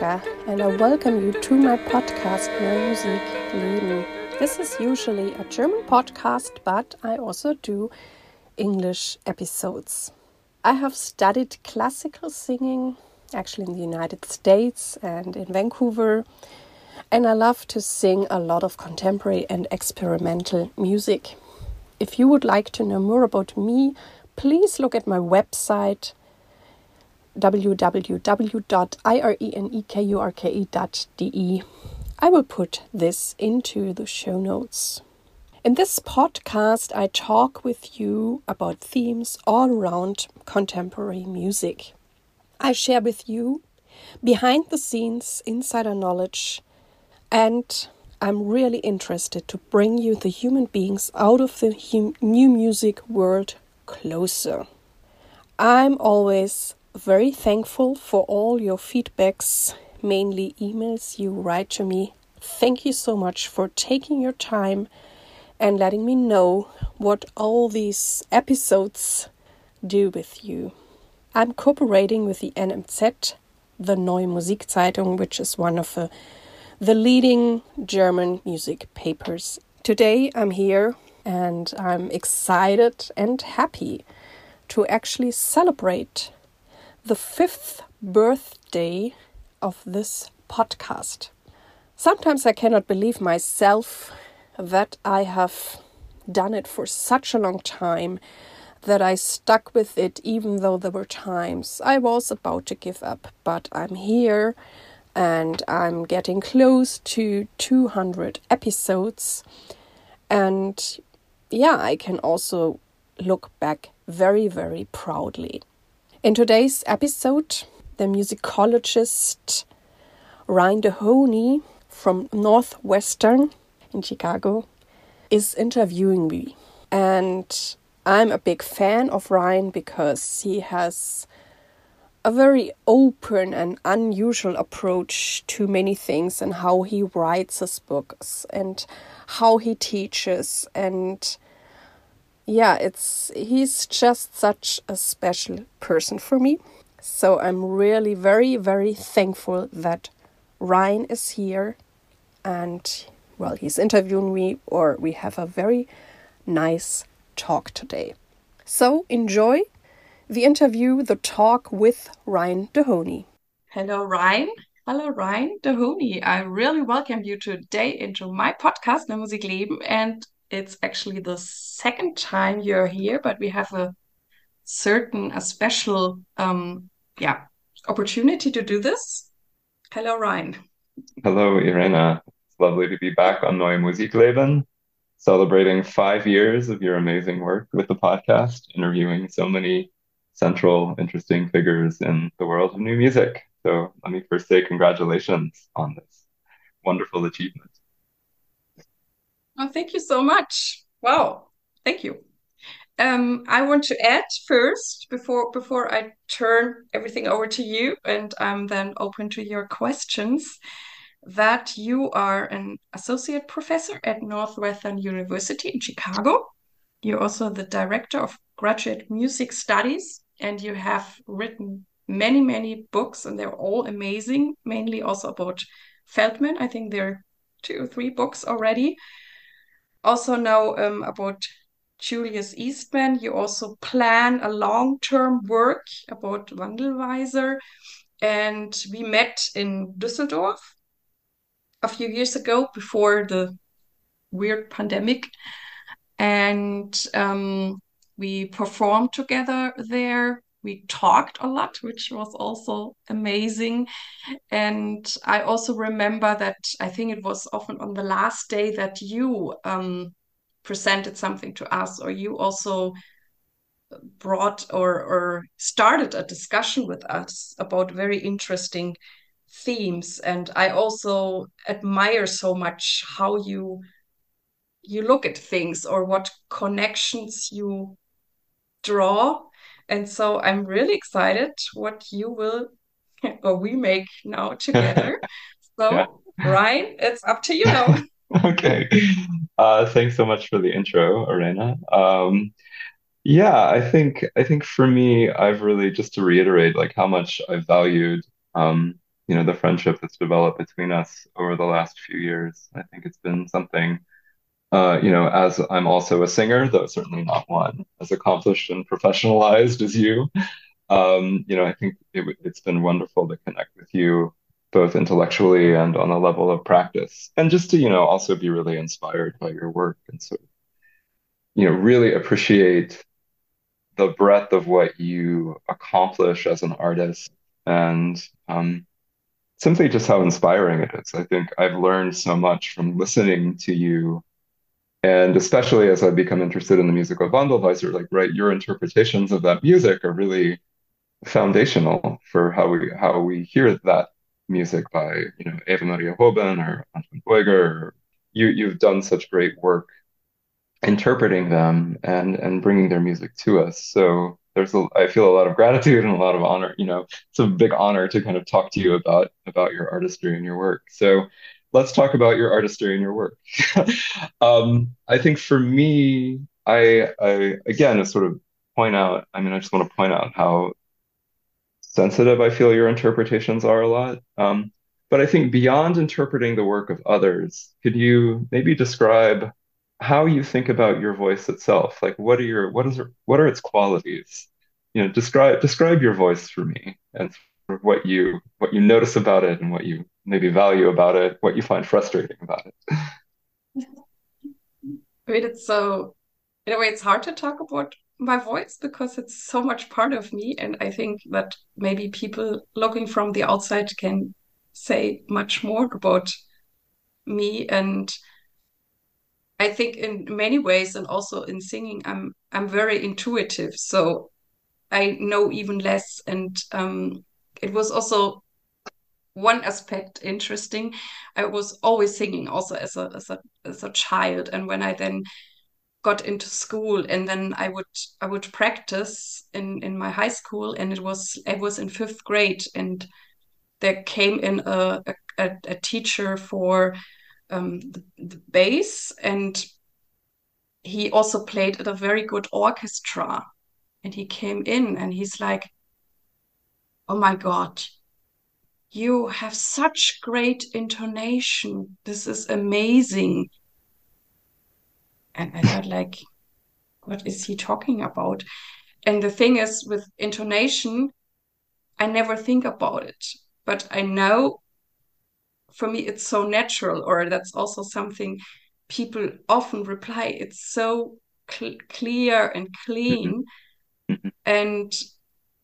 And I welcome you to my podcast Musik Leben. This is usually a German podcast, but I also do English episodes. I have studied classical singing actually in the United States and in Vancouver, and I love to sing a lot of contemporary and experimental music. If you would like to know more about me, please look at my website www.irenekurka.de. I will put this into the show notes. In this podcast, I talk with you about themes all around contemporary music. I share with you behind the scenes insider knowledge, and I'm really interested to bring you the human beings out of the hum- new music world closer. I'm always very thankful for all your feedbacks, mainly emails you write to me. Thank you so much for taking your time and letting me know what all these episodes do with you. I'm cooperating with the NMZ, the Neue Musikzeitung, which is one of the, the leading German music papers. Today I'm here and I'm excited and happy to actually celebrate the fifth birthday of this podcast. Sometimes I cannot believe myself that I have done it for such a long time that I stuck with it, even though there were times I was about to give up. But I'm here and I'm getting close to 200 episodes. And yeah, I can also look back very, very proudly. In today's episode, the musicologist Ryan Dohoney from Northwestern in Chicago is interviewing me. And I'm a big fan of Ryan because he has a very open and unusual approach to many things and how he writes his books and how he teaches and yeah, it's he's just such a special person for me. So I'm really very very thankful that Ryan is here and well, he's interviewing me or we have a very nice talk today. So enjoy the interview, the talk with Ryan Dohoney. Hello, Ryan. Hello, Ryan Dohoney. I really welcome you today into my podcast, Neue Musik Leben, and it's actually the second time you're here, but we have a certain, a special, um, yeah, opportunity to do this. Hello, Ryan. Hello, Irena. It's lovely to be back on Neue Musik Leben, celebrating five years of your amazing work with the podcast, interviewing so many central, interesting figures in the world of new music. So let me first say congratulations on this wonderful achievement. Oh, thank you so much. Wow, thank you. Um, I want to add first before before I turn everything over to you, and I'm then open to your questions. That you are an associate professor at Northwestern University in Chicago. You're also the director of graduate music studies, and you have written many many books, and they're all amazing. Mainly also about Feldman. I think there are two or three books already also know um, about Julius Eastman. You also plan a long term work about Wandelweiser. And we met in Düsseldorf a few years ago before the weird pandemic. And um, we performed together there we talked a lot, which was also amazing. And I also remember that I think it was often on the last day that you um, presented something to us, or you also brought or, or started a discussion with us about very interesting themes. And I also admire so much how you you look at things or what connections you draw and so I'm really excited what you will or we make now together. so, yeah. Ryan, it's up to you now. okay. Uh, thanks so much for the intro, Arena. Um, yeah, I think I think for me, I've really just to reiterate like how much I've valued um, you know, the friendship that's developed between us over the last few years. I think it's been something, uh, you know, as I'm also a singer, though certainly not one as accomplished and professionalized as you. Um, you know, I think it, it's been wonderful to connect with you both intellectually and on a level of practice, and just to, you know, also be really inspired by your work and sort of, you know, really appreciate the breadth of what you accomplish as an artist and um, simply just how inspiring it is. I think I've learned so much from listening to you. And especially as I've become interested in the music of Wandelweiser, like, right, your interpretations of that music are really foundational for how we how we hear that music by, you know, Eva Maria Houben or Antoine Beuger. You you've done such great work interpreting them and and bringing their music to us. So there's a, I feel a lot of gratitude and a lot of honor. You know, it's a big honor to kind of talk to you about about your artistry and your work. So let's talk about your artistry and your work. um, I think for me, I, I again, to sort of point out. I mean, I just want to point out how sensitive I feel your interpretations are a lot. Um, but I think beyond interpreting the work of others, could you maybe describe how you think about your voice itself. Like, what are your what is what are its qualities? You know, describe describe your voice for me and what you what you notice about it and what you maybe value about it, what you find frustrating about it. I mean, it's so in a way it's hard to talk about my voice because it's so much part of me, and I think that maybe people looking from the outside can say much more about me and I think in many ways and also in singing, I'm I'm very intuitive, so I know even less. And um, it was also one aspect interesting. I was always singing also as a as a as a child, and when I then got into school and then I would I would practice in in my high school and it was I was in fifth grade and there came in a a, a teacher for um, the, the bass and he also played at a very good orchestra and he came in and he's like oh my god you have such great intonation. This is amazing. And i thought like what is he talking about? And the thing is with intonation i never think about it. But i know for me it's so natural or that's also something people often reply. It's so cl clear and clean. Mm-hmm. and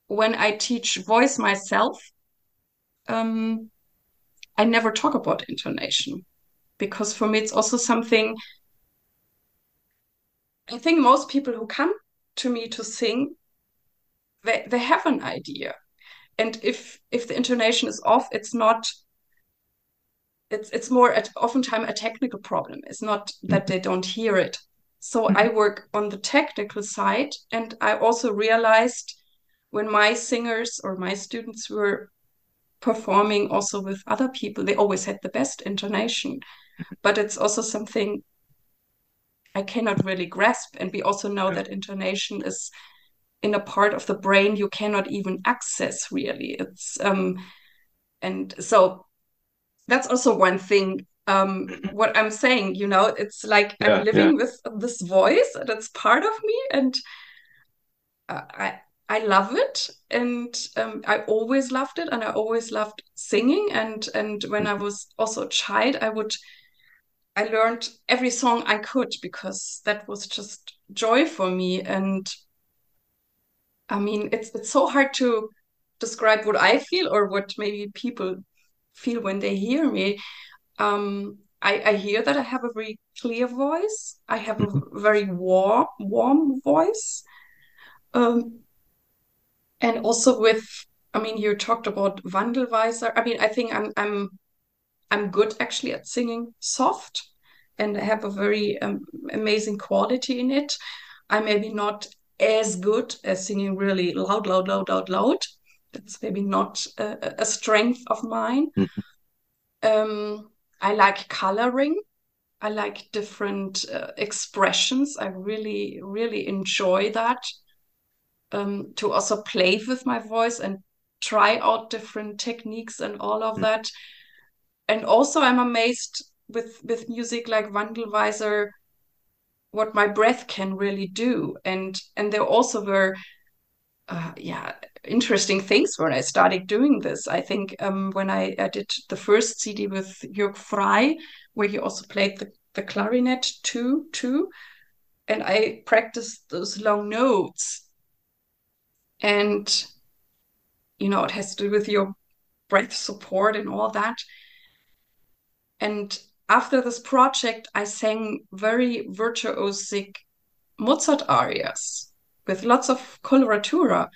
when i teach voice myself um, i never talk about intonation because for me it's also something i think most people who come to me to sing they, they have an idea and if if the intonation is off it's not it's it's more at oftentimes a technical problem. It's not that they don't hear it. So I work on the technical side, and I also realized when my singers or my students were performing also with other people, they always had the best intonation. But it's also something I cannot really grasp. And we also know that intonation is in a part of the brain you cannot even access really. It's um and so that's also one thing um what i'm saying you know it's like yeah, i'm living yeah. with this voice that's part of me and uh, i i love it and um, i always loved it and i always loved singing and and when i was also a child i would i learned every song i could because that was just joy for me and i mean it's it's so hard to describe what i feel or what maybe people feel when they hear me. Um, I, I hear that I have a very clear voice. I have a mm-hmm. very warm, warm voice. Um, and also with, I mean, you talked about Wandelweiser. I mean, I think I'm, I'm, I'm good actually at singing soft, and I have a very um, amazing quality in it. I maybe not as good as singing really loud, loud, loud, loud, loud it's maybe not a, a strength of mine. Mm-hmm. Um, I like coloring. I like different uh, expressions. I really, really enjoy that. Um, to also play with my voice and try out different techniques and all of mm. that. And also, I'm amazed with with music like Wandelweiser, what my breath can really do. And and there also were, uh, yeah, interesting things when I started doing this. I think um, when I, I did the first CD with Jürg Frey, where he also played the, the clarinet too, too, and I practiced those long notes. And you know, it has to do with your breath support and all that. And after this project, I sang very virtuosic Mozart arias with lots of coloratura.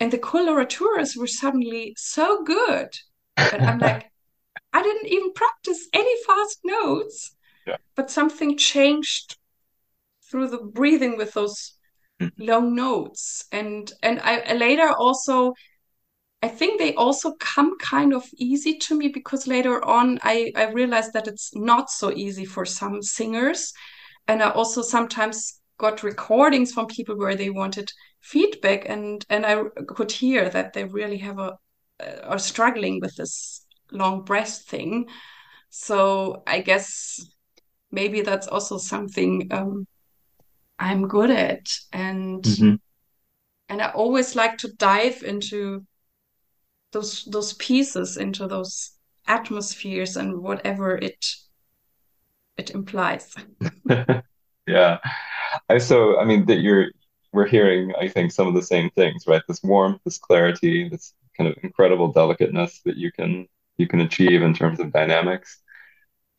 And the coloraturas were suddenly so good. And I'm like, I didn't even practice any fast notes, yeah. but something changed through the breathing with those. Long notes. And and I later also I think they also come kind of easy to me because later on I, I realized that it's not so easy for some singers. And I also sometimes got recordings from people where they wanted feedback and and I could hear that they really have a are struggling with this long breath thing. So I guess maybe that's also something um, I'm good at and mm-hmm. and I always like to dive into those those pieces into those atmospheres and whatever it it implies. yeah. I so I mean that you're we're hearing, I think, some of the same things, right? This warmth, this clarity, this kind of incredible delicateness that you can you can achieve in terms of dynamics.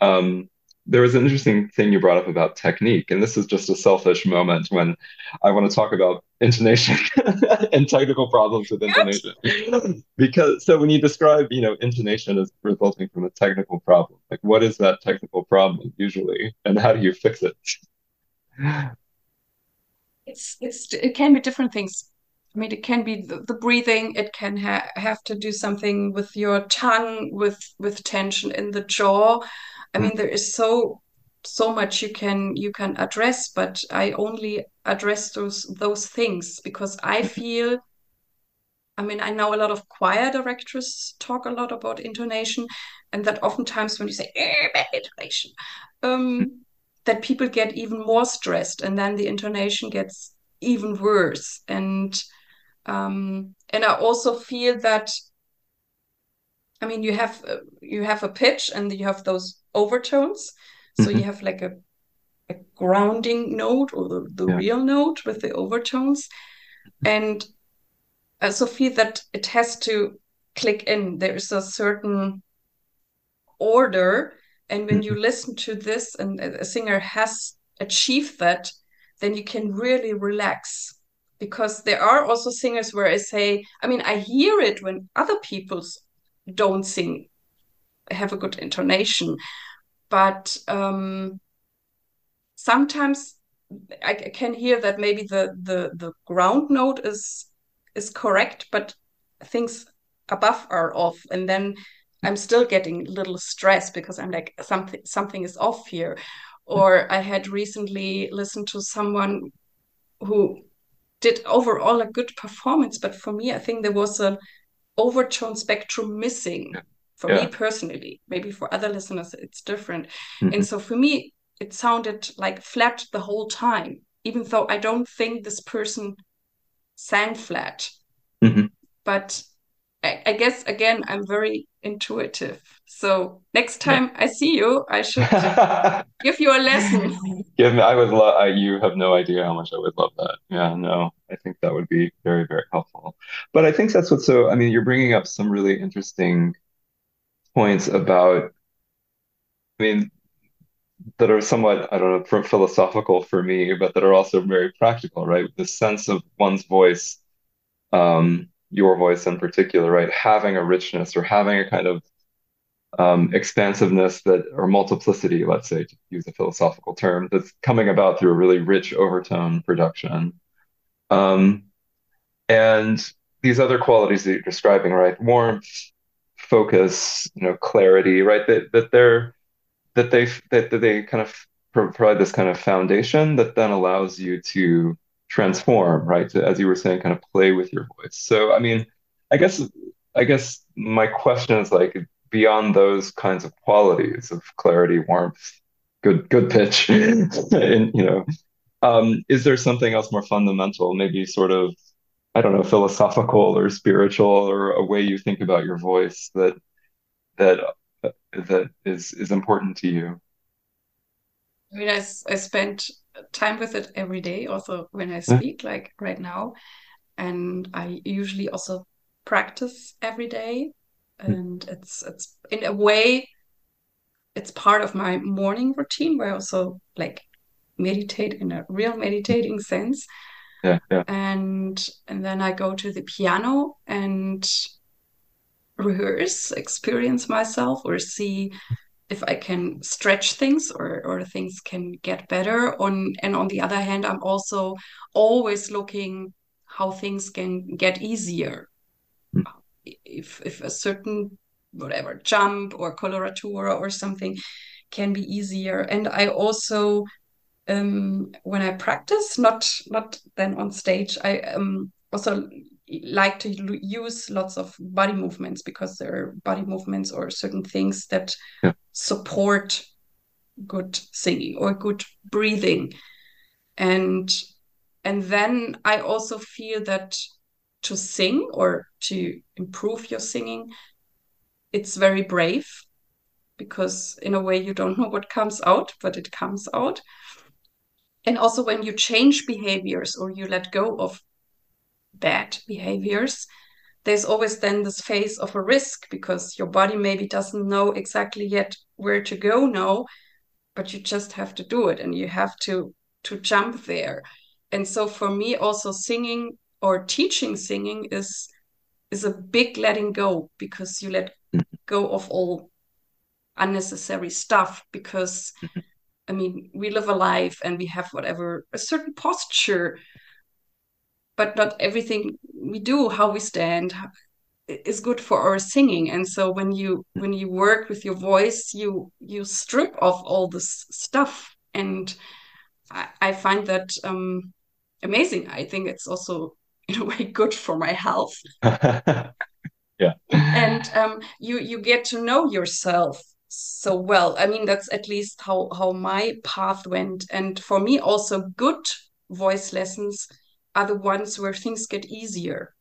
Um, there was an interesting thing you brought up about technique, and this is just a selfish moment when I want to talk about intonation and technical problems with intonation. because so when you describe, you know, intonation as resulting from a technical problem, like what is that technical problem usually, and how do you fix it? It's it's it can be different things. I mean, it can be the, the breathing. It can ha- have to do something with your tongue, with with tension in the jaw. I mean, there is so so much you can you can address, but I only address those those things because I feel. I mean, I know a lot of choir directors talk a lot about intonation, and that oftentimes when you say eh, bad intonation, um, that people get even more stressed, and then the intonation gets even worse. And um, and I also feel that I mean, you have uh, you have a pitch and you have those overtones. So mm-hmm. you have like a a grounding note or the, the yeah. real note with the overtones. And I also feel that it has to click in. There's a certain order. And when you mm-hmm. listen to this and a singer has achieved that, then you can really relax. Because there are also singers where I say, I mean, I hear it when other people's don't sing have a good intonation. But um, sometimes I, I can hear that maybe the the the ground note is is correct but things above are off and then i'm still getting a little stress because i'm like something something is off here. Or i had recently listened to someone who did overall a good performance but for me i think there was an overtone spectrum missing for yeah. me personally. Maybe for other listeners, it's different. Mm-hmm. And so for me, it sounded like flat the whole time, even though I don't think this person sang flat. Mm-hmm. But I, I, guess again, I'm very intuitive. So next time I see you, I should give you a lesson. Give me. I would love. You have no idea how much I would love that. Yeah. No. I think that would be very, very helpful. But I think that's what's so. I mean, you're bringing up some really interesting points about. I mean, that are somewhat, I don't know, philosophical for me, but that are also very practical, right? The sense of one's voice, um, your voice in particular, right? Having a richness or having a kind of um, expansiveness that, or multiplicity, let's say, to use a philosophical term, that's coming about through a really rich overtone production. Um, and these other qualities that you're describing, right? Warmth, focus, you know, clarity, right? That that they're that they that, that they kind of provide this kind of foundation that then allows you to transform, right? To, as you were saying, kind of play with your voice. So, I mean, I guess I guess my question is like beyond those kinds of qualities of clarity, warmth, good good pitch, and you know, um, is there something else more fundamental, maybe sort of, I don't know, philosophical or spiritual, or a way you think about your voice that that that is is important to you? I mean, I, I spend time with it every day, also when I speak, yeah. like right now. And I usually also practice every day. Hmm. And it's it's in a way, it's part of my morning routine where I also like meditate in a real meditating sense. Yeah, yeah. And and then I go to the piano and rehearse, experience myself, or see if I can stretch things or or things can get better. On and on the other hand, I'm also always looking how things can get easier. Mm. If if a certain whatever jump or coloratura or something can be easier, and I also um, when I practice, not not then on stage, I um, also like to use lots of body movements because there are body movements or certain things that yeah. support good singing or good breathing and and then i also feel that to sing or to improve your singing it's very brave because in a way you don't know what comes out but it comes out and also when you change behaviors or you let go of bad behaviors there's always then this phase of a risk because your body maybe doesn't know exactly yet where to go now but you just have to do it and you have to to jump there and so for me also singing or teaching singing is is a big letting go because you let go of all unnecessary stuff because mm-hmm. I mean, we live a life and we have whatever, a certain posture, but not everything we do, how we stand is good for our singing. And so when you when you work with your voice, you you strip off all this stuff. And I, I find that um amazing. I think it's also in a way good for my health. yeah. And um you you get to know yourself so well. I mean, that's at least how how my path went. And for me, also good voice lessons are the ones where things get easier.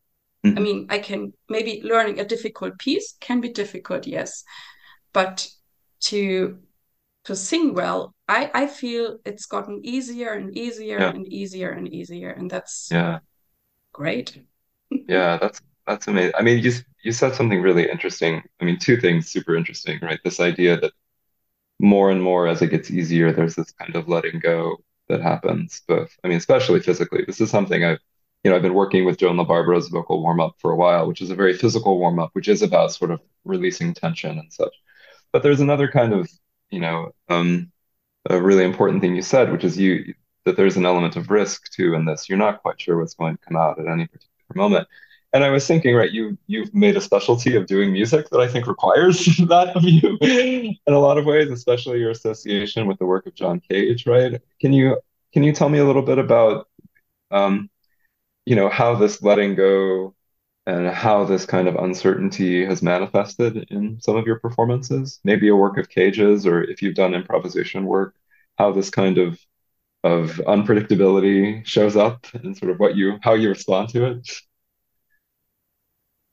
Mm-hmm. I mean, I can maybe learning a difficult piece can be difficult, yes, but to to sing well, I I feel it's gotten easier and easier yeah. and easier and easier, and that's yeah great. yeah, that's that's amazing. I mean, you you said something really interesting. I mean, two things super interesting, right? This idea that more and more as it gets easier, there's this kind of letting go that happens. Both, I mean, especially physically. This is something I've, you know, I've been working with Joan La Barbara's vocal warm up for a while, which is a very physical warm up, which is about sort of releasing tension and such. But there's another kind of, you know, um, a really important thing you said, which is you that there's an element of risk too in this. You're not quite sure what's going to come out at any particular moment and I was thinking, right, you you've made a specialty of doing music that I think requires that of you in a lot of ways, especially your association with the work of John Cage, right? Can you can you tell me a little bit about um, you know, how this letting go and how this kind of uncertainty has manifested in some of your performances? Maybe a work of Cage's, or if you've done improvisation work, how this kind of of unpredictability shows up and sort of what you how you respond to it.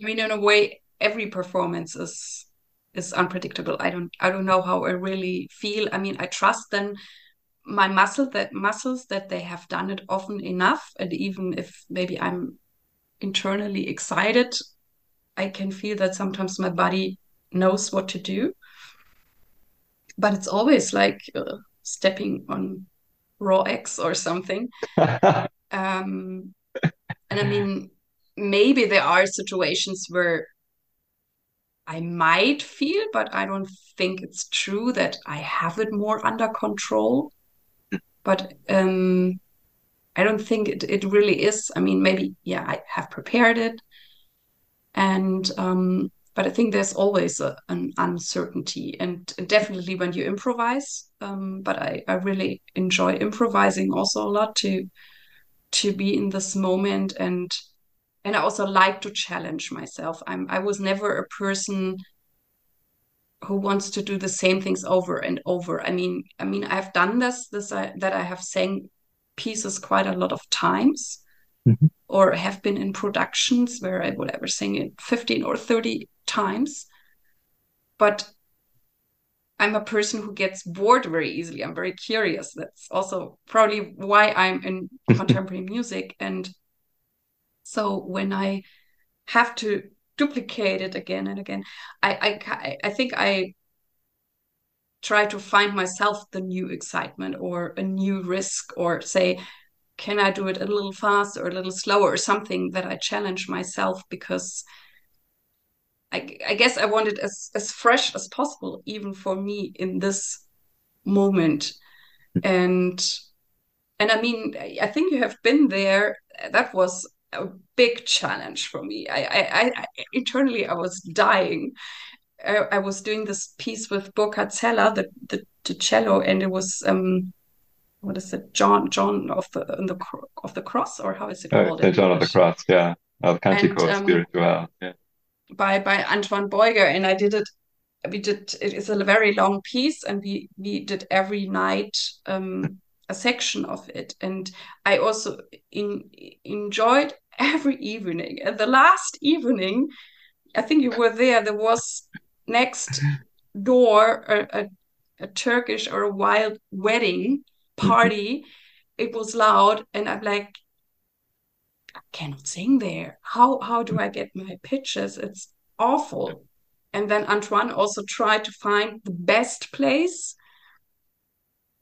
I mean, in a way, every performance is is unpredictable. I don't I don't know how I really feel. I mean, I trust then my muscle that muscles that they have done it often enough, and even if maybe I'm internally excited, I can feel that sometimes my body knows what to do. But it's always like uh, stepping on raw eggs or something. um, and I mean, maybe there are situations where I might feel, but I don't think it's true that I have it more under control. But um, I don't think it, it really is. I mean, maybe, yeah, I have prepared it. And, um, but I think there's always a, an uncertainty. And definitely when you improvise, um, but I, I really enjoy improvising also a lot to, to be in this moment and and I also like to challenge myself. I'm I was never a person who wants to do the same things over and over. I mean, I mean, I've done this, this I, that I have sang pieces quite a lot of times, mm-hmm. or have been in productions where I would ever sing it 15 or 30 times. But I'm a person who gets bored very easily. I'm very curious. That's also probably why I'm in contemporary music. And so when I have to duplicate it again and again, I I I think I try to find myself the new excitement or a new risk or say can I do it a little faster or a little slower or something that I challenge myself because I, I guess I want it as, as fresh as possible, even for me in this moment. Mm. And and I mean, I think you have been there. That was a big challenge for me. I, I, I internally I was dying. I, I, was doing this piece with Burkhard Zeller, the, the, the cello, and it was um, what is it, John John of the the of the cross, or how is it called? Uh, John of the Cross, yeah, El Cantico um, Spiritual, yeah by by Antoine Beuger, and I did it. We did it is a very long piece, and we we did every night um, a section of it, and I also in, enjoyed every evening. And the last evening, I think you were there. There was next door a, a, a Turkish or a wild wedding party. it was loud, and I'm like, I cannot sing there. How how do I get my pitches? It's awful. And then Antoine also tried to find the best place.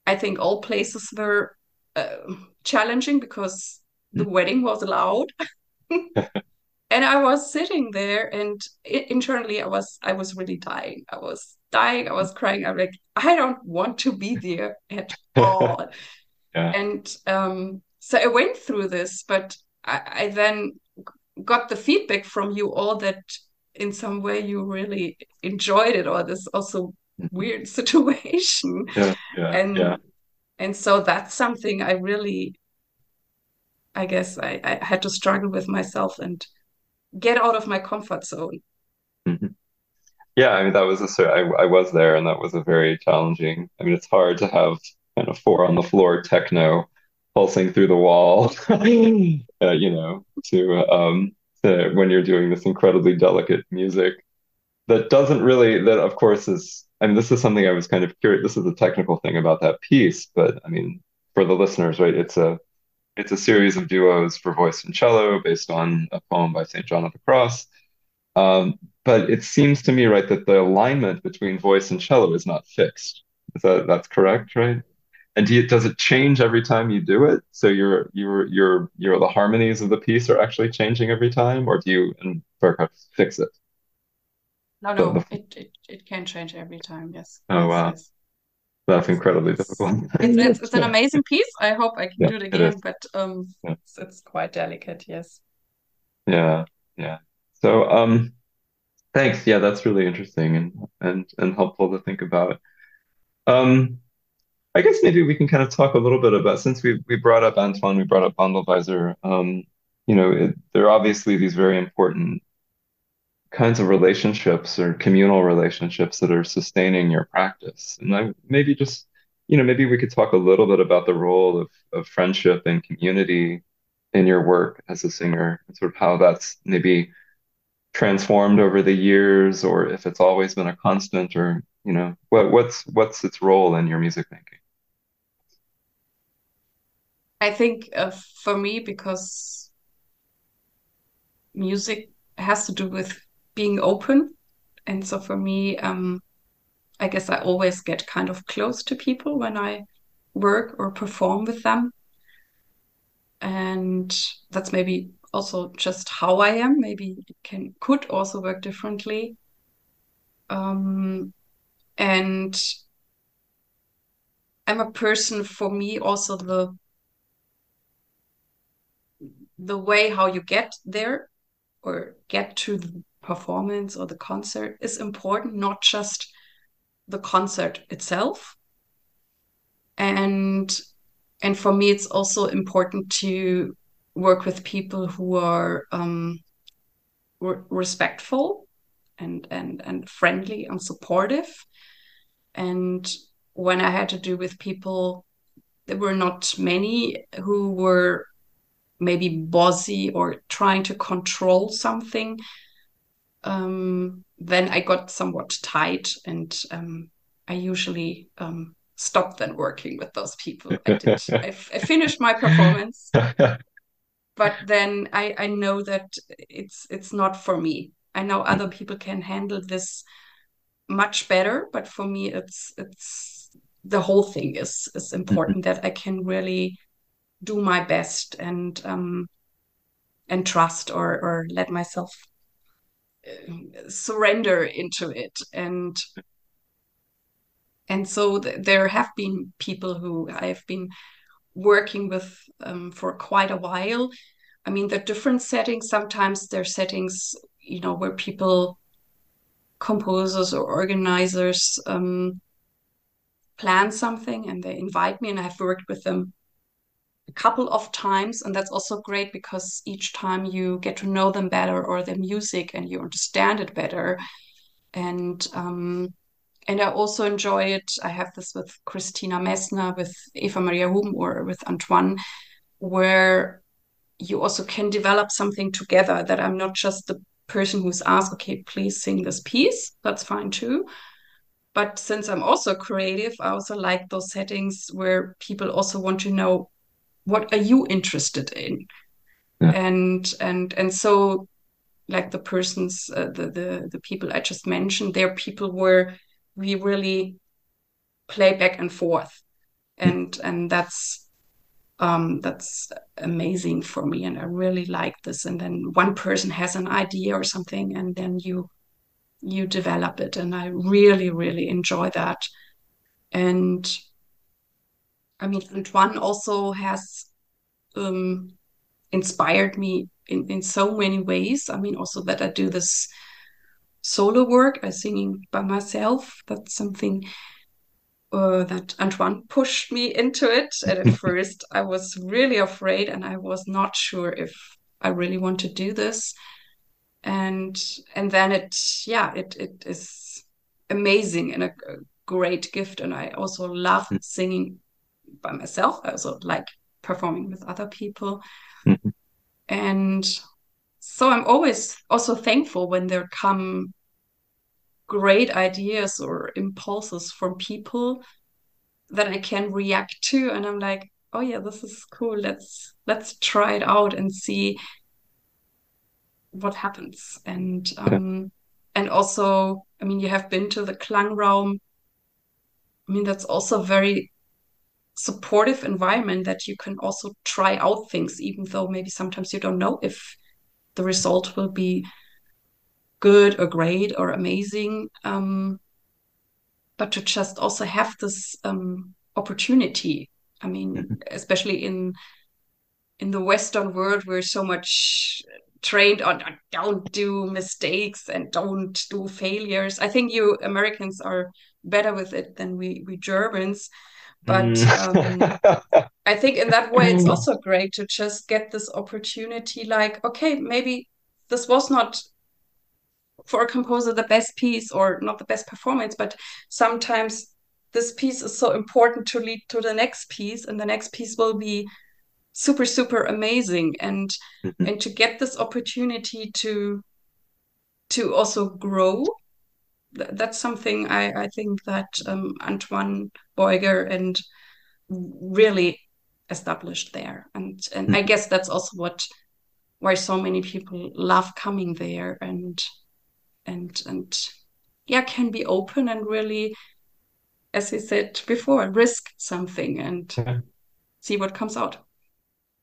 I think all places were uh, challenging because the wedding was loud. and I was sitting there, and it, internally, I was I was really dying. I was dying. I was crying. I'm like, I don't want to be there at all. yeah. And um, so I went through this, but I, I then got the feedback from you all that in some way you really enjoyed it or this also mm-hmm. weird situation yeah, yeah, and yeah. and so that's something i really i guess I, I had to struggle with myself and get out of my comfort zone mm-hmm. yeah i mean that was a I, I was there and that was a very challenging i mean it's hard to have kind of four on the floor techno pulsing through the wall, uh, you know, to, um, to when you're doing this incredibly delicate music that doesn't really, that of course is, I mean, this is something I was kind of curious. This is a technical thing about that piece, but I mean, for the listeners, right? It's a, it's a series of duos for voice and cello based on a poem by St. John of the Cross. Um, but it seems to me, right, that the alignment between voice and cello is not fixed. Is that that's correct, right? and do you, does it change every time you do it so your your your your the harmonies of the piece are actually changing every time or do you and Burkhard fix it no no the, the... It, it it can change every time yes oh yes, wow yes. That's incredibly difficult. It's, it's, it's, an amazing piece. I hope i can yeah, do it again it but um yeah. it's, it's quite delicate yes. Yeah yeah. So um thanks. Yeah that's really interesting and and and helpful to think about. Um I guess maybe we can kind of talk a little bit about since we we brought up Antoine, we brought up Wandelweiser. Um, you know, it, there are obviously these very important kinds of relationships or communal relationships that are sustaining your practice. And I maybe just, you know, maybe we could talk a little bit about the role of of friendship and community in your work as a singer, and sort of how that's maybe transformed over the years, or if it's always been a constant, or you know, what what's what's its role in your music making? I think uh, for me, because music has to do with being open. And so for me, um, I guess I always get kind of close to people when I work or perform with them. And that's maybe also just how I am. Maybe it can could also work differently. Um, and I'm a person for me also the the way how you get there or get to performance or the concert is important, not just the concert itself. And and for me, it's also important to work with people who are um, re respectful and and and friendly and supportive. And when I had to do with people, there were not many who were maybe bossy or trying to control something. Um, then I got somewhat tight, and um, I usually um, stopped then working with those people. I did. I, I finished my performance, but then I, I know that it's it's not for me. I know other people can handle this much better, but for me, it's it's the whole thing is is important mm-hmm. that I can really do my best and um and trust or or let myself surrender into it and and so th there have been people who I've been working with um, for quite a while. I mean, the different settings. Sometimes they're settings, you know, where people, composers or organizers, um, plan something and they invite me, and I've worked with them a couple of times, and that's also great because each time you get to know them better or their music and you understand it better. And um, and I also enjoy it. I have this with Christina Messner, with Eva Maria Houben, or with Antoine, where you also can develop something together that I'm not just the person who's asked, okay, please sing this piece. That's fine too. But since I'm also creative, I also like those settings where people also want to know what are you interested in? Yeah. And and and so like the persons uh, the, the the people I just mentioned, they're people where we really play back and forth. And and that's um that's amazing for me and i really like this. And then one person has an idea or something and then you you develop it. And i really really enjoy that. And i mean antoine also has um inspired me in in so many ways i mean also that i do this solo work. I singing by myself. That's something uh, that Antoine pushed me into it. And at first, I was really afraid, and I was not sure if I really want to do this. And and then it, yeah, it it is amazing and a, great gift. And I also love mm. singing by myself. I also like performing with other people. Mm -hmm. And so I'm always also thankful when there come great ideas or impulses from people that I can react to and I'm like, oh yeah, this is cool. Let's let's try it out and see what happens. And um and also, I mean, you have been to the Klangraum. I mean, that's also very supportive environment that you can also try out things, even though maybe sometimes you don't know if the result will be good or great or amazing. Um, but to just also have this um, opportunity. I mean, mm-hmm. especially in in the Western world, we're so much trained on don't do mistakes and don't do failures. I think you Americans are better with it than we we Germans. But mm. um, I think in that way, it's also great to just get this opportunity. Like, okay, maybe this was not for a composer the best piece or not the best performance, but sometimes this piece is so important to lead to the next piece, and the next piece will be super super amazing and mm-hmm. and to get this opportunity to to also grow that's something I, I think that um, Antoine Beuger and really established there. And and mm. I guess that's also what why so many people love coming there and and and yeah, can be open and really, as I said before, risk something and yeah. see what comes out.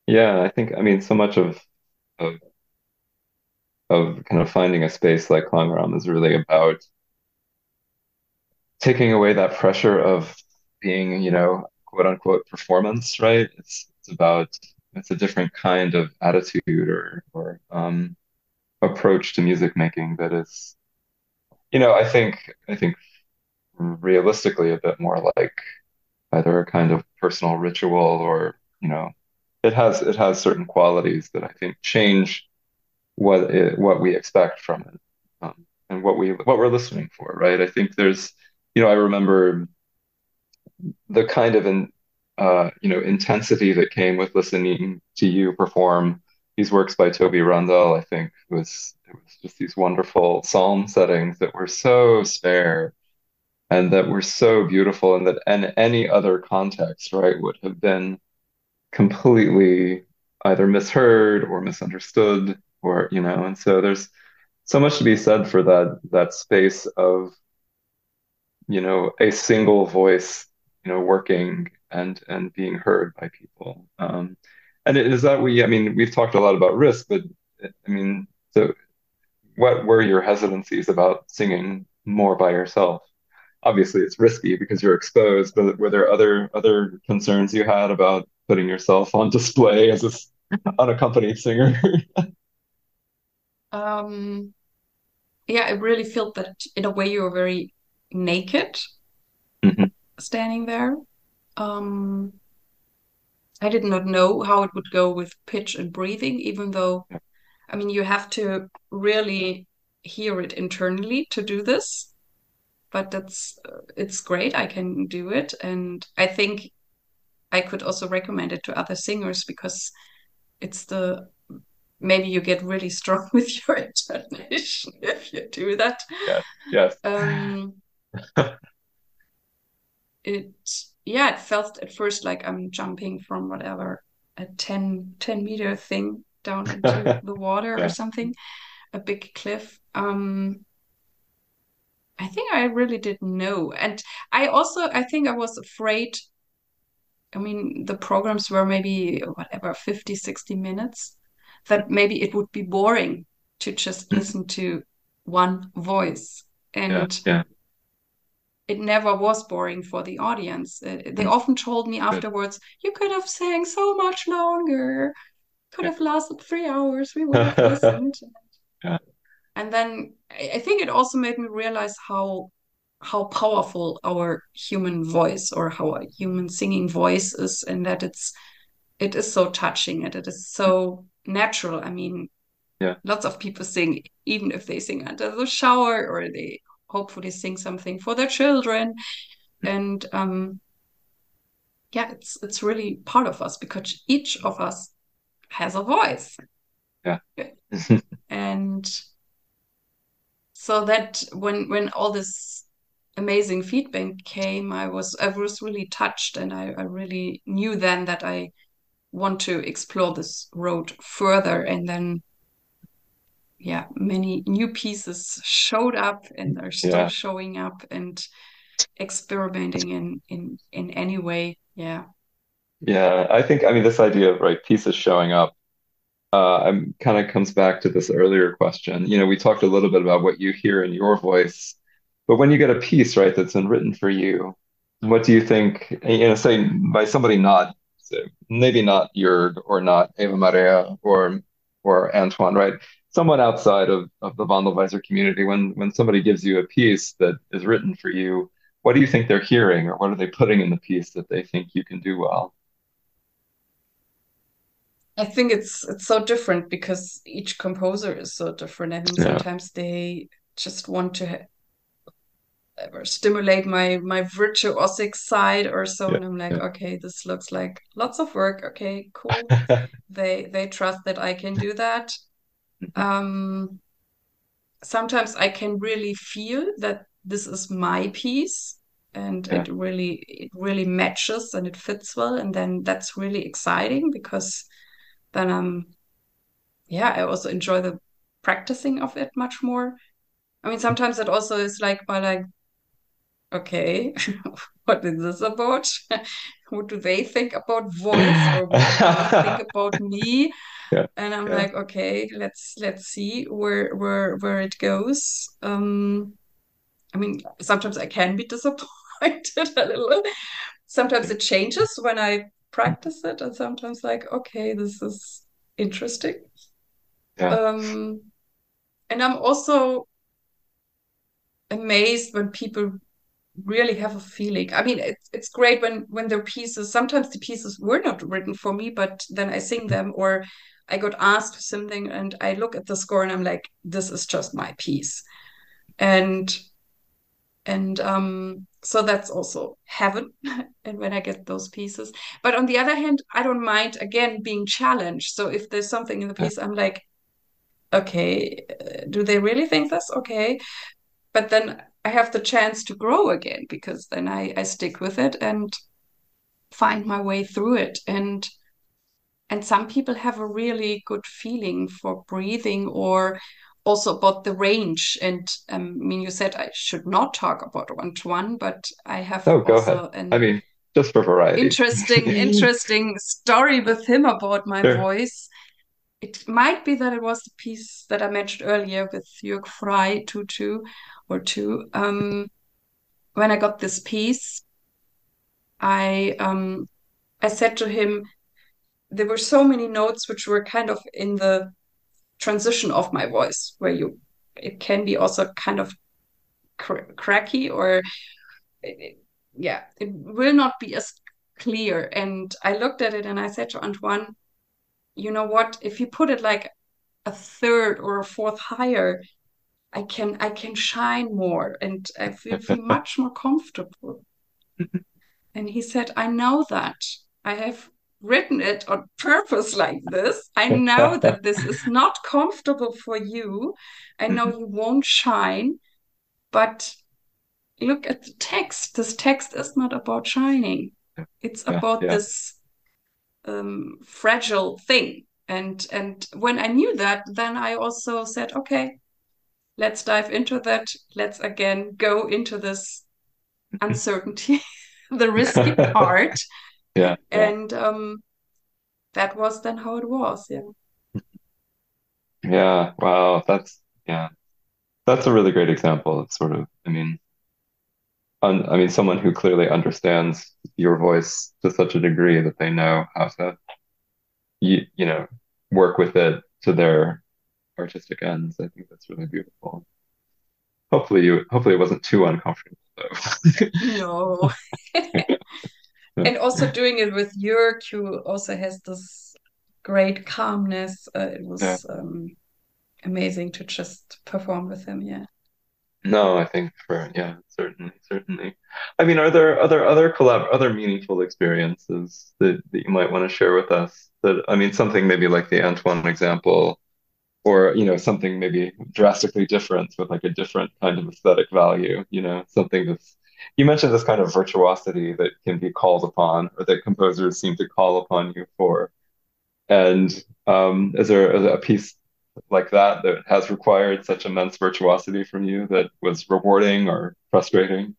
Yeah, I think I mean so much of of of kind of finding a space like Klangraum is really about taking away that pressure of being, you know, quote unquote performance, right? It's it's about it's a different kind of attitude or or um, approach to music making that is, you know, I think I think realistically a bit more like either a kind of personal ritual or you know it has it has certain qualities that I think change what it, what we expect from it um, and what we what we're listening for, right? I think there's, you know, I remember the kind of uh, you know intensity that came with listening to you perform these works by Toby Rundell. I think it was it was just these wonderful psalm settings that were so spare and that were so beautiful, and that in any other context, right, would have been completely either misheard or misunderstood or you know and so there's so much to be said for that that space of you know a single voice you know working and and being heard by people. Um and is that we i mean we've talked a lot about risk but i mean so what were your hesitancies about singing more by yourself? Obviously it's risky because you're exposed but were there other other concerns you had about putting yourself on display as a unaccompanied singer? Um, yeah, I really felt that in a way you were very naked Mhm. standing there. Um, I did not know how it would go with pitch and breathing, even though, I mean, you have to really hear it internally to do this. But that's uh, it's great. I can do it, and I think I could also recommend it to other singers because it's the maybe you get really strong with your intonation if you do that. yes yes Um, it yeah, it felt at first like I'm jumping from whatever a 10, 10 meter thing down into the water or something, a big cliff. Um, I think I really didn't know. And I also I think I was afraid. I mean, the programs were maybe whatever 50, 60 minutes, that maybe it would be boring to just listen to one voice. yeah And yeah it never was boring for the audience. Uh, they Mm, often told me afterwards, you could have sang so much longer, could have lasted three hours, we would have listened. yeah. And then I I think it also made me realize how how powerful our human voice or how a human singing voice is, and that it's it is so touching and it is so natural. I mean, yeah. lots of people sing, even if they sing under the shower or they hopefully sing something for their children. And um, yeah, it's it's really part of us because each of us has a voice. yeah And so that when when all this amazing feedback came, I was I was really touched and I, I really knew then that I want to explore this road further. And then yeah, many new pieces showed up and are still yeah showing up and experimenting in in in any way. Yeah. yeah I think I mean this idea of right pieces showing up uh I'm kind of comes back to this earlier question you know we talked a little bit about what you hear in your voice but when you get a piece right that's been written for you what do you think you know say by somebody not so maybe not Jürg or not Eva Maria or or Antoine right someone outside of of the Wandelweiser community when when somebody gives you a piece that is written for you what do you think they're hearing or what are they putting in the piece that they think you can do well I think it's it's so different because each composer is so different. I mean, yeah sometimes they just want to ha- or stimulate my my virtuosic side or so, yeah and I'm like, yeah okay, this looks like lots of work. Okay, cool. They they trust that I can do that. Um, sometimes I can really feel that this is my piece and yeah it really it really matches and it fits well, and then that's really exciting because then I'm yeah, I also enjoy the practicing of it much more. I mean, sometimes it also is like by like, okay, what is this about? What do they think about voice, or what do they think about me? Yeah And I'm yeah like, okay, let's let's see where where where it goes. Um, I mean, sometimes I can be disappointed a little. Sometimes it changes when I practice it, and sometimes like, okay, this is interesting. yeah Um, and I'm also amazed when people really have a feeling. I mean, it's it's great when when their pieces. Sometimes the pieces were not written for me, but then I sing them, or I got asked for something, and I look at the score and I'm like, this is just my piece, and and um, so that's also heaven. and when I get those pieces, but on the other hand, I don't mind again being challenged. So if there's something in the piece, I'm like, okay, uh, do they really think this? Okay, but then I have the chance to grow again because then I, I stick with it and find my way through it. And and some people have a really good feeling for breathing or also about the range. And um, I mean, you said I should not talk about one to one, but I have oh, go ahead. An I mean, just for variety. Interesting, interesting story with him about my sure. voice. It might be that it was the piece that I mentioned earlier with Jürg Frey, two or two. Um, when I got this piece, I um, I said to him, there were so many notes which were kind of in the transition of my voice, where you it can be also kind of cr cracky or it, yeah, it will not be as clear. And I looked at it and I said to Antoine, you know what? If you put it like a third or a fourth higher, I can I can shine more and I feel, feel much more comfortable. and he said, I know that. I have written it on purpose like this. I know that this is not comfortable for you. I know you won't shine, but look at the text. This text is not about shining. It's yeah, about yeah. this um, fragile thing. And and when I knew that, then I also said, okay, let's dive into that. Let's again go into this uncertainty, the risky part. Yeah. And um, that was then how it was. Yeah. Yeah. Wow. That's, yeah. That's a really great example of sort of, I mean, un, I mean, someone who clearly understands your voice to such a degree that they know how to, you, you know, work with it to their artistic ends. I think that's really beautiful. Hopefully you hopefully it wasn't too uncomfortable though. no. and also doing it with Jürg, who also has this great calmness. Uh, it was yeah. um, amazing to just perform with him. Yeah. No, I think for yeah, certainly, certainly. I mean, are there other other collab other meaningful experiences that, that you might want to share with us? That I mean, something maybe like the Antoine example, or you know something maybe drastically different with like a different kind of aesthetic value you know something that's you mentioned this kind of virtuosity that can be called upon or that composers seem to call upon you for. And um, is there a piece like that that has required such immense virtuosity from you that was rewarding or frustrating?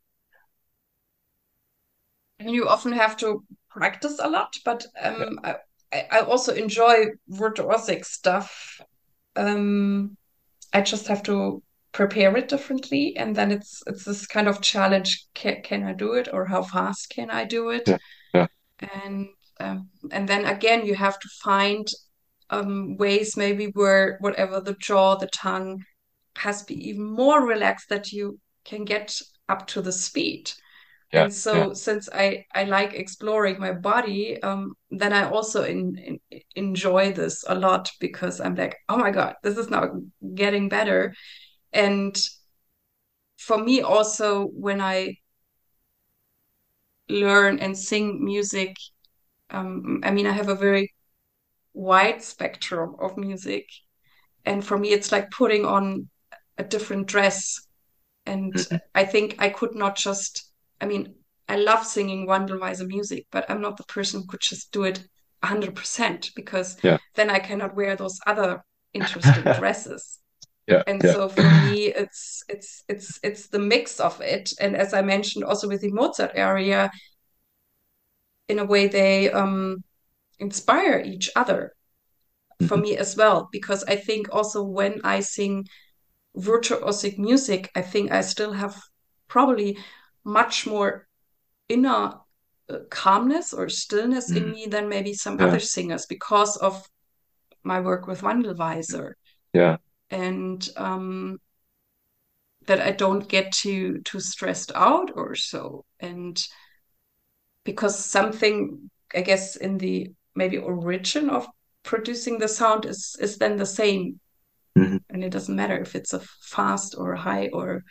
You often have to practice a lot but um, yeah. I, I also enjoy virtuosic stuff. Um, I just have to prepare it differently, and then it's it's this kind of challenge: can, can I do it, or how fast can I do it? Yeah. yeah. And um, and then again, you have to find um, ways maybe where whatever the jaw, the tongue has to be even more relaxed that you can get up to the speed. Yeah, and so yeah. since I, I like exploring my body, um, then I also in, in, enjoy this a lot because I'm like, oh my God, this is now getting better. And for me also, when I learn and sing music, um, I mean, I have a very wide spectrum of music. And for me, it's like putting on a different dress. And mm-hmm. I think I could not just I mean, I love singing Wandelweiser music, but I'm not the person who could just do it 100% because yeah. then I cannot wear those other interesting dresses. Yeah, and yeah. so for me it's it's it's it's the mix of it and as i mentioned also with the mozart aria in a way they um inspire each other mm-hmm. for me as well because i think also when i sing virtuosic music i think i still have probably much more inner uh, calmness or stillness mm. in me than maybe some yeah. other singers because of my work with Wandelweiser. Yeah. And um, that I don't get too too stressed out or so. And because something, I guess, in the maybe origin of producing the sound is is then the same. Mm-hmm. And it doesn't matter if it's a fast or a high or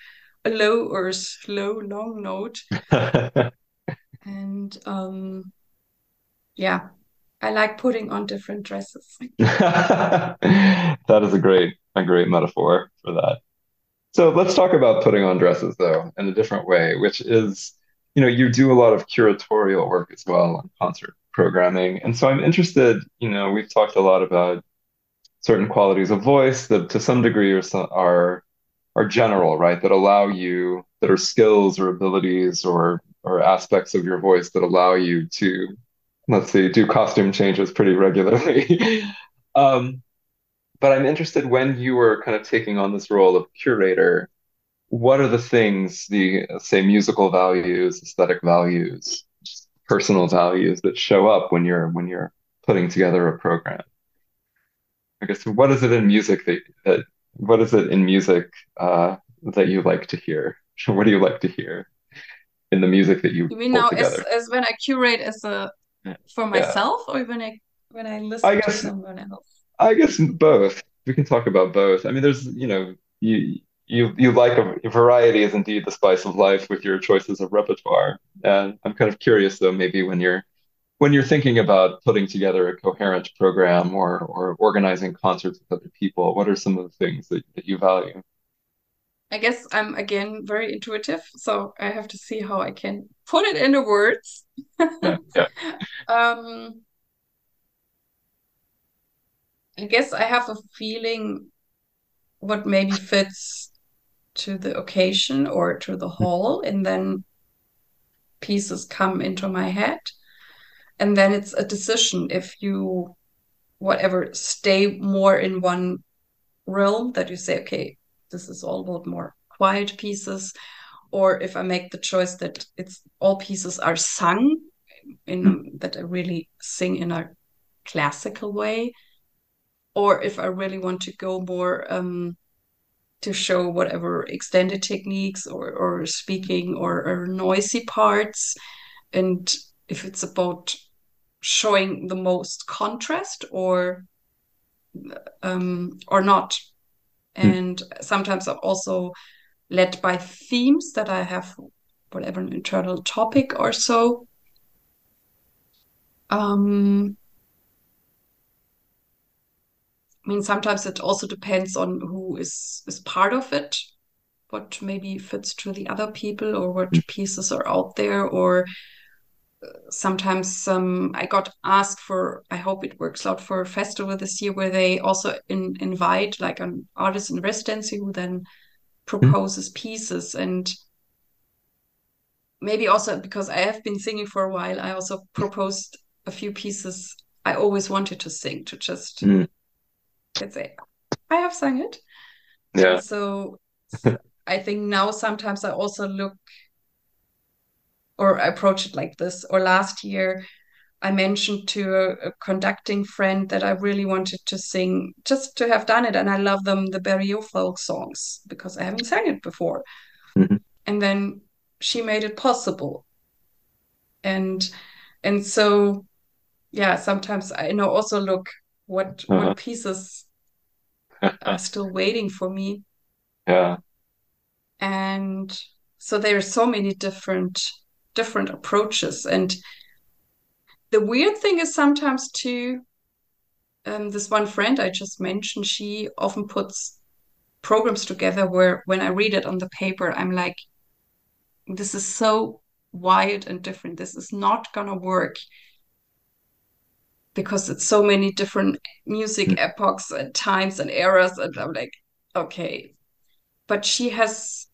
a low or a slow, long note. and um yeah, I like putting on different dresses. that is a great a great metaphor for that. So let's talk about putting on dresses though in a different way, which is, you know, you do a lot of curatorial work as well on concert programming. And so I'm interested, you know, we've talked a lot about certain qualities of voice that to some degree are are are general, right? That allow you that are skills or abilities or or aspects of your voice that allow you to let's see do costume changes pretty regularly. um, but I'm interested when you were kind of taking on this role of curator, what are the things, the say musical values, aesthetic values, personal values that show up when you're when you're putting together a program? I guess what is it in music that, that what is it in music uh, that you like to hear? What do you like to hear in the music that you You mean now as as when I curate as a for Yeah, myself or when I when I I listen to someone else? I guess both. We can talk about both. I mean, there's, you know, you you you like a variety is indeed the spice of life with your choices of repertoire. And I'm kind of curious though, maybe when you're when you're thinking about putting together a coherent program or or organizing concerts with other people, what are some of the things that, that you value? I guess I'm again very intuitive, so I have to see how I can put it into words. Yeah, yeah. Um, I guess I have a feeling what maybe fits to the occasion or to the hall, and then pieces come into my head. And then it's a decision if you, whatever, stay more in one realm that you say, okay, this is all about more quiet pieces, or if I make the choice that it's all pieces are sung in that I really sing in a classical way, or if I really want to go more um, to show whatever extended techniques or, or speaking or, or noisy parts, and if it's about showing the most contrast or um, or not. Hmm. And sometimes I'm also led by themes that I have, whatever an internal topic or so. Um, I mean, sometimes it also depends on who is is part of it, what maybe fits to the other people, or what pieces are out there, or sometimes um, I got asked for, I hope it works out for a festival this year where they also in, invite like an artist in residency who then Hmm. proposes pieces. And maybe also because I have been singing for a while, I also proposed a few pieces I always wanted to sing to just, Hmm. let's say, I have sung it. Yeah. So I think now sometimes I also look or approach it like this. Or last year, I mentioned to a, conducting friend that I really wanted to sing, just to have done it. And I love them, the Berio's folk songs, because I haven't sang it before. hmm And then she made it possible. And and so yeah, sometimes I you know also look what Uh-huh. what pieces are still waiting for me. Yeah. And so there are so many different different approaches. And the weird thing is sometimes too, um, this one friend I just mentioned, she often puts programs together where when I read it on the paper, I'm like, this is so wild and different. This is not gonna work because it's so many different music epochs and times and eras. And I'm like, okay. But she has,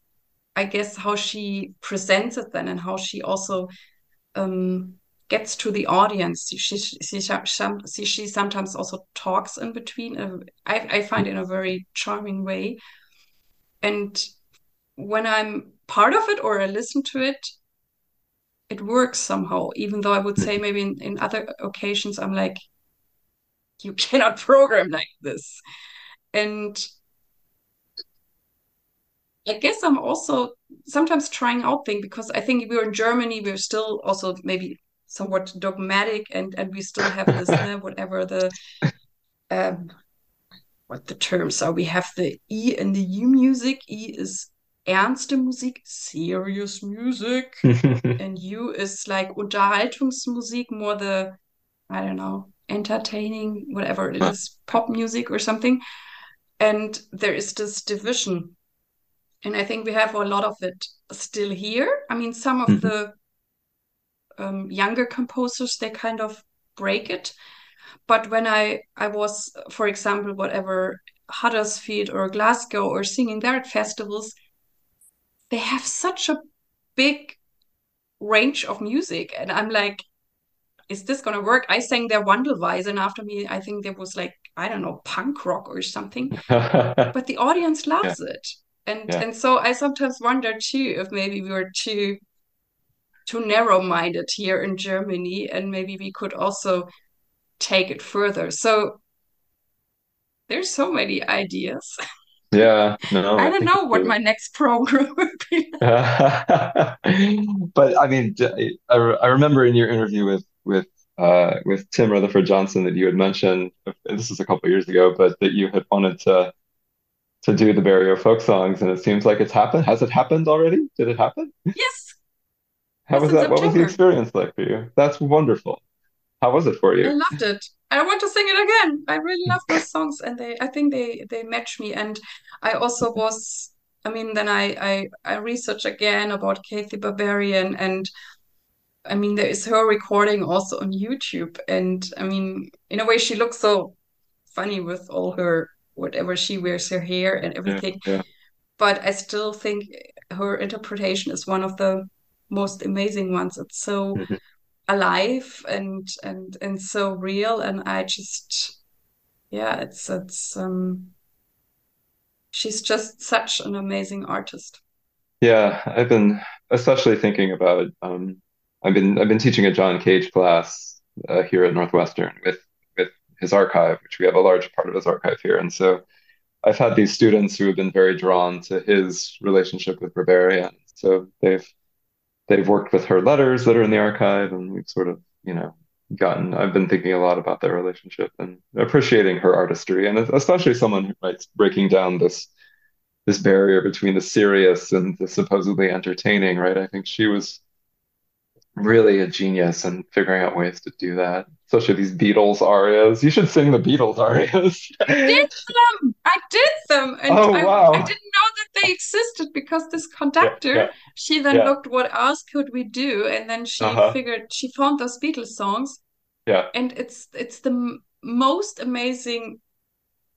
I guess, how she presents it then and how she also um, gets to the audience. She she she, she, sometimes also talks in between. Uh, I I find in a very charming way. And when I'm part of it or I listen to it, it works somehow. Even though I would say maybe in, in other occasions I'm like, you cannot program like this. And I guess I'm also sometimes trying out things because I think we're in Germany, we're still also maybe somewhat dogmatic and and we still have this uh, whatever the um what the terms are. We have the E and the U music. E is ernste Musik, serious music, and U is like Unterhaltungsmusik, more the I don't know, entertaining, whatever it is, pop music or something. And there is this division and I think we have a lot of it still here. I mean, some of mm-hmm. the um, younger composers they kind of break it, but when I I was, for example, whatever Huddersfield or Glasgow or singing there at festivals, they have such a big range of music, and I'm like, is this gonna work? I sang their Wandelweiser, and after me, I think there was like I don't know punk rock or something, but the audience loves yeah. it and yeah. and so i sometimes wonder too if maybe we were too too narrow minded here in germany and maybe we could also take it further so there's so many ideas yeah no i, I don't know what my next program would be but i mean I, I remember in your interview with with uh, with Tim Rutherford Johnson that you had mentioned, this is a couple years ago, but that you had wanted to to do the Berio folk songs, and it seems like it's happened. Has it happened already? Did it happen? Yes. How was that? What was the experience like for you? That's wonderful. How was it for you? I loved it. I want to sing it again. I really love those songs, and they, I think they they match me. And I also was, I mean, then I I I researched again about Cathy Berberian, and I mean, there is her recording also on YouTube, and I mean, in a way, she looks so funny with all her whatever she wears her hair and everything. Yeah, yeah. But I still think her interpretation is one of the most amazing ones. It's so mm-hmm. alive and and and so real, and I just yeah, it's it's um she's just such an amazing artist. Yeah, I've been especially thinking about um I've been I've been teaching a John Cage class uh, here at Northwestern with with his archive, which we have a large part of his archive here. And so I've had these students who have been very drawn to his relationship with Berberian. So they've they've worked with her letters that are in the archive, and we've sort of you know gotten. I've been thinking a lot about their relationship and appreciating her artistry, and especially someone who writes breaking down this this barrier between the serious and the supposedly entertaining. Right? I think she was really a genius in figuring out ways to do that. Especially these Beatles arias. You should sing the Beatles arias. I did them. I did them. And oh, I, wow. I didn't know they existed because this conductor, yeah, yeah. she then yeah. looked what else could we do, and then she uh-huh. figured she found those Beatles songs. Yeah. And it's it's the m- most amazing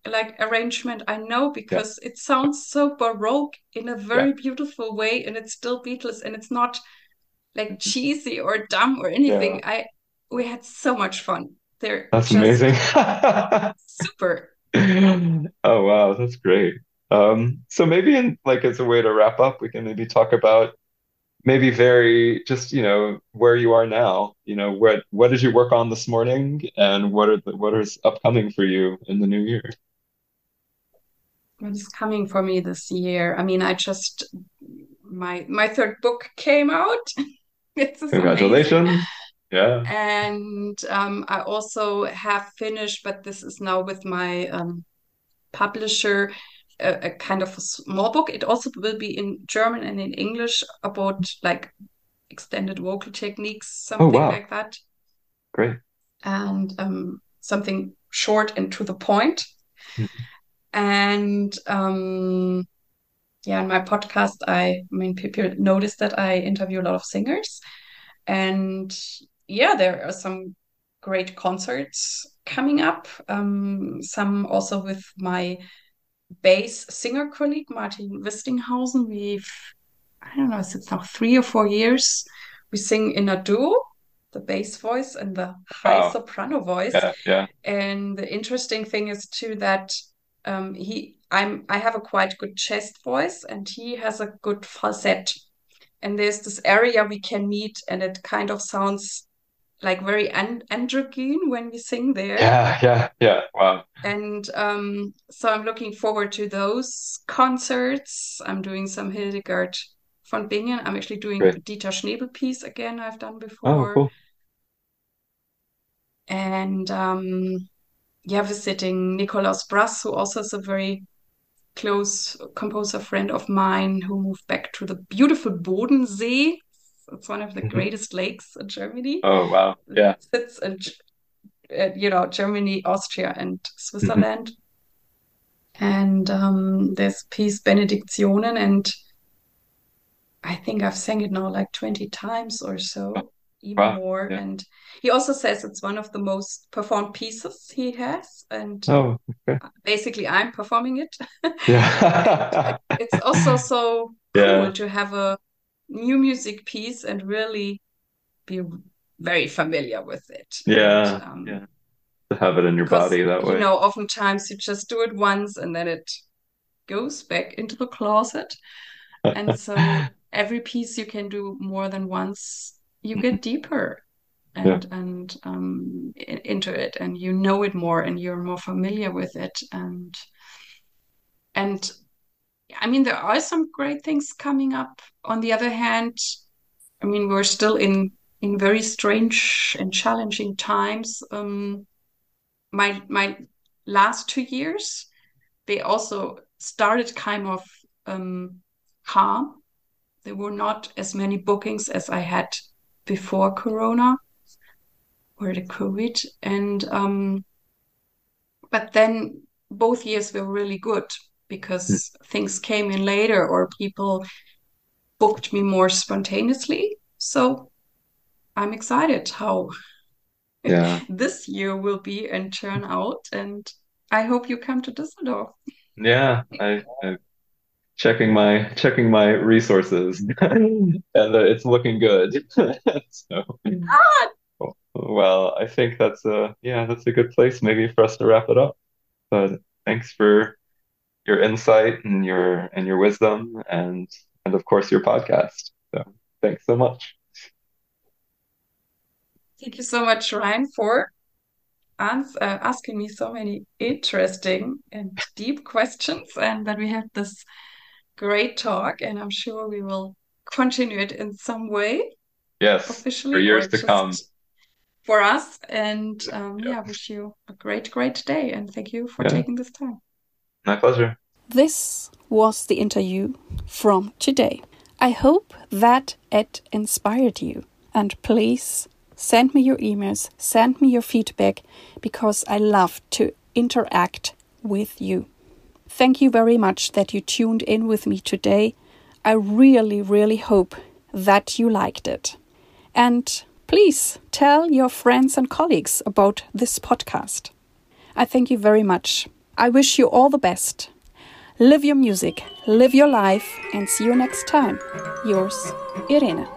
like arrangement I know because it sounds so baroque in a very beautiful way, and it's still Beatles, and it's not like cheesy or dumb or anything. I we had so much fun. They're that's amazing. super. Oh wow, that's great. Um, so maybe in like as a way to wrap up, we can maybe talk about maybe very just you know where you are now. You know what what did you work on this morning, and what are the, what is upcoming for you in the new year? What is coming for me this year? I mean, I just my my third book came out. Congratulations. Amazing. Yeah. And um, I also have finished, but this is now with my um, publisher, a, a, kind of a small book. It also will be in German and in English about like extended vocal techniques, oh, something oh, wow. like that. Great. And um, something short and to the point. Mm-hmm. And um, yeah, in my podcast, I, I mean, people notice that I interview a lot of singers. And yeah, there are some great concerts coming up. Um, some also with my bass singer colleague, Martin Wistinghausen. We've, I don't know, it's now three or four years. We sing in a duo the bass voice and the high wow. soprano voice. Yeah, yeah. And the interesting thing is too that um, he I'm I have a quite good chest voice and he has a good falsetto. And there's this area we can meet and it kind of sounds like very and androgyn when we sing there. Yeah, yeah, yeah. Wow. And um, so I'm looking forward to those concerts. I'm doing some Hildegard von Bingen. I'm actually doing Great. Dieter Schnebel piece again. I've done before. Oh, before. cool. And um, yeah, visiting Nikolaus Brass, who also is a very close composer friend of mine who moved back to the beautiful Bodensee. It's one of the Mhm. greatest lakes in Germany. Oh, wow. Yeah. It sits in, uh, you know, Germany, Austria, and Switzerland. And um, there's piece Benediktionen, and I think I've sang it now like 20 times or so, even wow, more. yeah. And he also says it's one of the most performed pieces he has. And Oh, okay. basically, I'm performing it. Yeah. It's also so cool to have a new music piece and really be very familiar with it. Yeah, And, um, yeah. To have it in your body that way. you know, oftentimes you just do it once and then it goes back into the closet. And so every piece you can do more than once, you get deeper and and um into it and you know it more and you're more familiar with it and and I mean there are some great things coming up. On the other hand, I mean we're still in in very strange and challenging times. Um my my last two years they also started kind of um calm there were not as many bookings as I had before Corona or the COVID. And um, but then both years were really good because things came in later or people booked me more spontaneously. So I'm excited how Yeah. this year will be and turn out. And I hope you come to Düsseldorf. Yeah. I, I checking my checking my resources and uh, it's looking good. So, Ah, well, I think that's a yeah, that's a good place maybe for us to wrap it up. But thanks for your insight and your and your wisdom and and of course your podcast. So thanks so much. Thank you so much, Ryan, for ans uh, asking me so many interesting and deep questions, and that we had this great talk. And I'm sure we will continue it in some way, Yes, officially for years to come. for us. And um, Yeah. yeah, wish you a great, great day. And thank you for Yeah. taking this time. My pleasure. This was the interview from today. I hope that it inspired you. And please send me your emails, send me your feedback, because I love to interact with you. Thank you very much that you tuned in with me today. I really, really hope that you liked it. And please tell your friends and colleagues about this podcast. I thank you very much. I wish you all the best. Live your music, live your life, and see you next time. Yours, Irene.